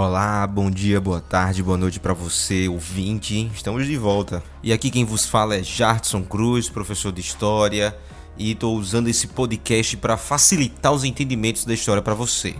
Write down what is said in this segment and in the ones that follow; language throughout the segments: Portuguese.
Olá, bom dia, boa tarde, boa noite para você, ouvinte. Estamos de volta. E aqui quem vos fala é Jartson Cruz, professor de História, e estou usando esse podcast para facilitar os entendimentos da história para você.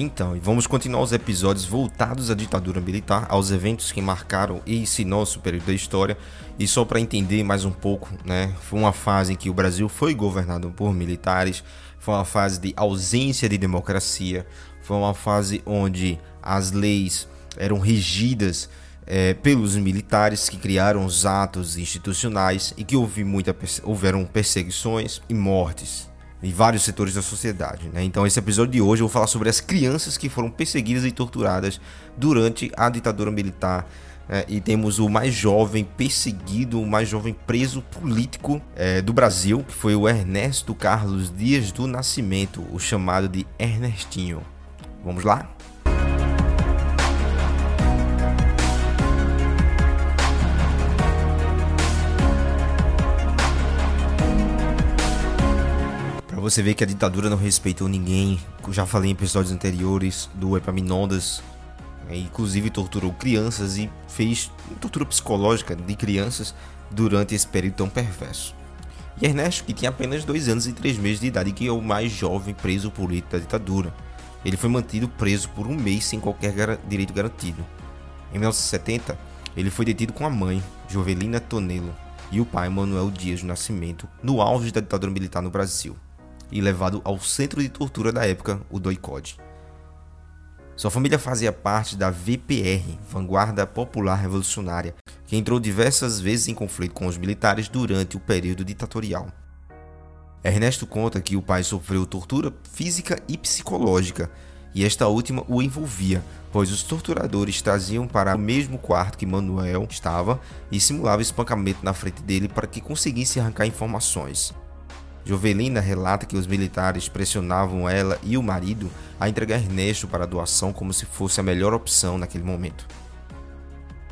Então, vamos continuar os episódios voltados à ditadura militar, aos eventos que marcaram esse nosso período da história. E só para entender mais um pouco, né, foi uma fase em que o Brasil foi governado por militares, foi uma fase de ausência de democracia, foi uma fase onde as leis eram regidas é, pelos militares que criaram os atos institucionais e que houve muita, houveram perseguições e mortes em vários setores da sociedade. Né? Então, esse episódio de hoje eu vou falar sobre as crianças que foram perseguidas e torturadas durante a ditadura militar. É, e temos o mais jovem perseguido, o mais jovem preso político é, do Brasil, que foi o Ernesto Carlos Dias do Nascimento, o chamado de Ernestinho. Vamos lá? você vê que a ditadura não respeitou ninguém. Eu já falei em episódios anteriores do Epaminondas. É, inclusive torturou crianças e fez tortura psicológica de crianças durante esse período tão perverso. E Ernesto, que tinha apenas dois anos e três meses de idade, que é o mais jovem preso político da ditadura. Ele foi mantido preso por um mês sem qualquer direito garantido. Em 1970, ele foi detido com a mãe, Jovelina Tonelo, e o pai, Manuel Dias do Nascimento, no auge da ditadura militar no Brasil e levado ao centro de tortura da época, o Doicode. Sua família fazia parte da VPR, Vanguarda Popular Revolucionária, que entrou diversas vezes em conflito com os militares durante o período ditatorial. Ernesto conta que o pai sofreu tortura física e psicológica, e esta última o envolvia, pois os torturadores traziam para o mesmo quarto que Manuel estava e simulavam espancamento na frente dele para que conseguisse arrancar informações. Jovelina relata que os militares pressionavam ela e o marido a entregar Ernesto para a doação como se fosse a melhor opção naquele momento.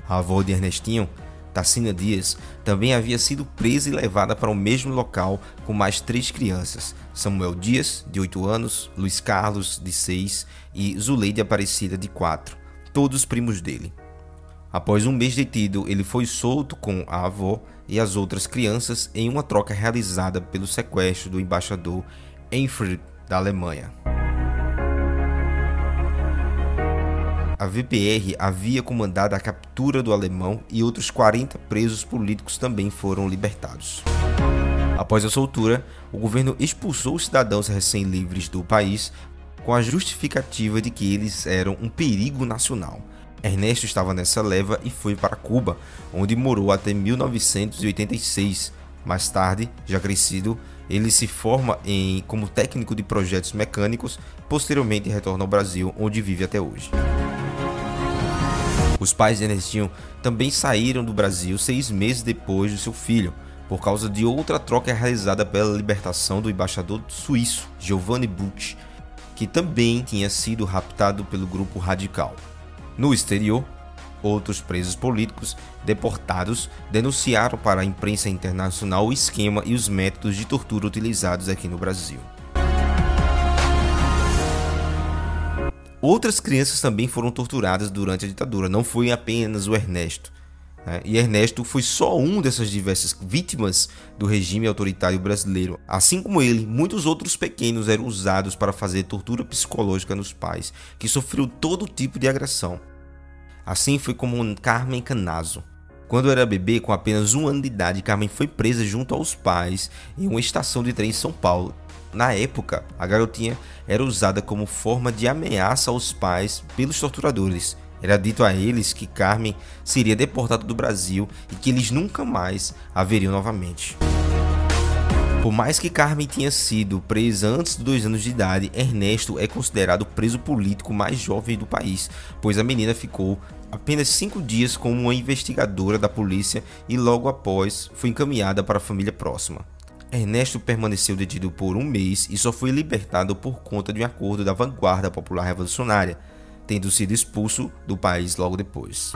A avó de Ernestinho, Tacina Dias, também havia sido presa e levada para o mesmo local com mais três crianças: Samuel Dias, de 8 anos, Luiz Carlos, de 6 e Zuleide Aparecida, de 4, todos primos dele. Após um mês detido, ele foi solto com a avó e as outras crianças em uma troca realizada pelo sequestro do embaixador Enfried da Alemanha. A VPR havia comandado a captura do alemão e outros 40 presos políticos também foram libertados. Após a soltura, o governo expulsou os cidadãos recém-livres do país com a justificativa de que eles eram um perigo nacional Ernesto estava nessa leva e foi para Cuba, onde morou até 1986. Mais tarde, já crescido, ele se forma em como técnico de projetos mecânicos, posteriormente retorna ao Brasil, onde vive até hoje. Os pais de Ernestinho também saíram do Brasil seis meses depois do seu filho, por causa de outra troca realizada pela libertação do embaixador suíço Giovanni Butch, que também tinha sido raptado pelo grupo radical. No exterior, outros presos políticos deportados denunciaram para a imprensa internacional o esquema e os métodos de tortura utilizados aqui no Brasil. Outras crianças também foram torturadas durante a ditadura, não foi apenas o Ernesto. Né? E Ernesto foi só um dessas diversas vítimas do regime autoritário brasileiro. Assim como ele, muitos outros pequenos eram usados para fazer tortura psicológica nos pais, que sofreu todo tipo de agressão. Assim foi como Carmen Canazo. Quando era bebê, com apenas um ano de idade, Carmen foi presa junto aos pais em uma estação de trem em São Paulo. Na época, a garotinha era usada como forma de ameaça aos pais pelos torturadores. Era dito a eles que Carmen seria deportada do Brasil e que eles nunca mais a veriam novamente. Por mais que Carmen tenha sido presa antes de dois anos de idade, Ernesto é considerado o preso político mais jovem do país, pois a menina ficou apenas cinco dias como uma investigadora da polícia e logo após foi encaminhada para a família próxima. Ernesto permaneceu detido por um mês e só foi libertado por conta de um acordo da Vanguarda Popular Revolucionária, tendo sido expulso do país logo depois.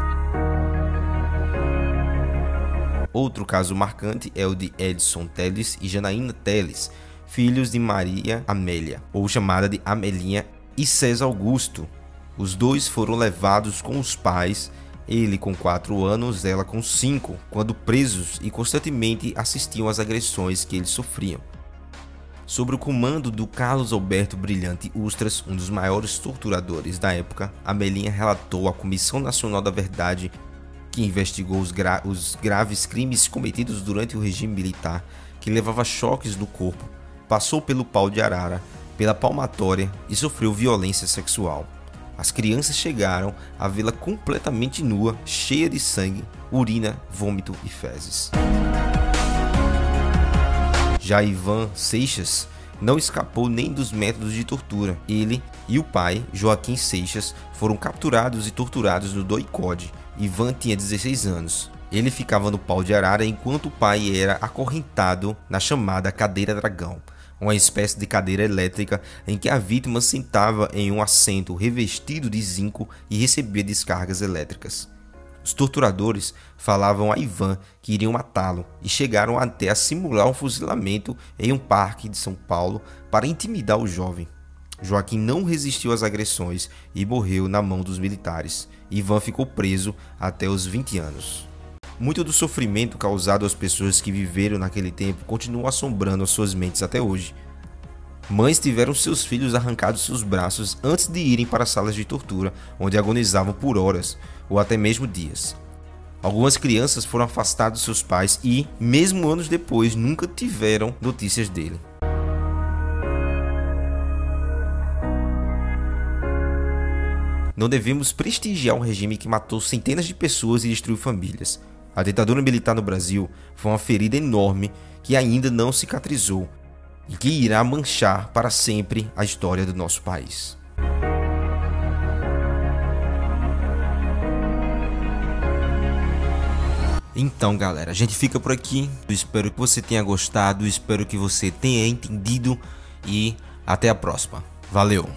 Outro caso marcante é o de Edson Teles e Janaína Teles, filhos de Maria Amélia, ou chamada de Amelinha, e César Augusto. Os dois foram levados com os pais, ele com 4 anos, ela com 5, quando presos e constantemente assistiam às agressões que eles sofriam. Sob o comando do Carlos Alberto Brilhante Ustras, um dos maiores torturadores da época, Amelinha relatou à Comissão Nacional da Verdade, que investigou os, gra os graves crimes cometidos durante o regime militar, que levava choques no corpo, passou pelo pau de arara, pela palmatória e sofreu violência sexual. As crianças chegaram a vê-la completamente nua, cheia de sangue, urina, vômito e fezes. Já Ivan Seixas não escapou nem dos métodos de tortura. Ele e o pai, Joaquim Seixas, foram capturados e torturados no Doicode. Ivan tinha 16 anos. Ele ficava no pau de arara enquanto o pai era acorrentado na chamada cadeira dragão, uma espécie de cadeira elétrica em que a vítima sentava em um assento revestido de zinco e recebia descargas elétricas. Os torturadores falavam a Ivan que iriam matá-lo e chegaram até a simular um fuzilamento em um parque de São Paulo para intimidar o jovem. Joaquim não resistiu às agressões e morreu na mão dos militares. Ivan ficou preso até os 20 anos. Muito do sofrimento causado às pessoas que viveram naquele tempo continua assombrando as suas mentes até hoje. Mães tiveram seus filhos arrancados seus braços antes de irem para salas de tortura, onde agonizavam por horas ou até mesmo dias. Algumas crianças foram afastadas de seus pais e, mesmo anos depois, nunca tiveram notícias dele. Não devemos prestigiar um regime que matou centenas de pessoas e destruiu famílias. A ditadura militar no Brasil foi uma ferida enorme que ainda não cicatrizou e que irá manchar para sempre a história do nosso país. Então, galera, a gente fica por aqui. Eu espero que você tenha gostado, espero que você tenha entendido e até a próxima. Valeu!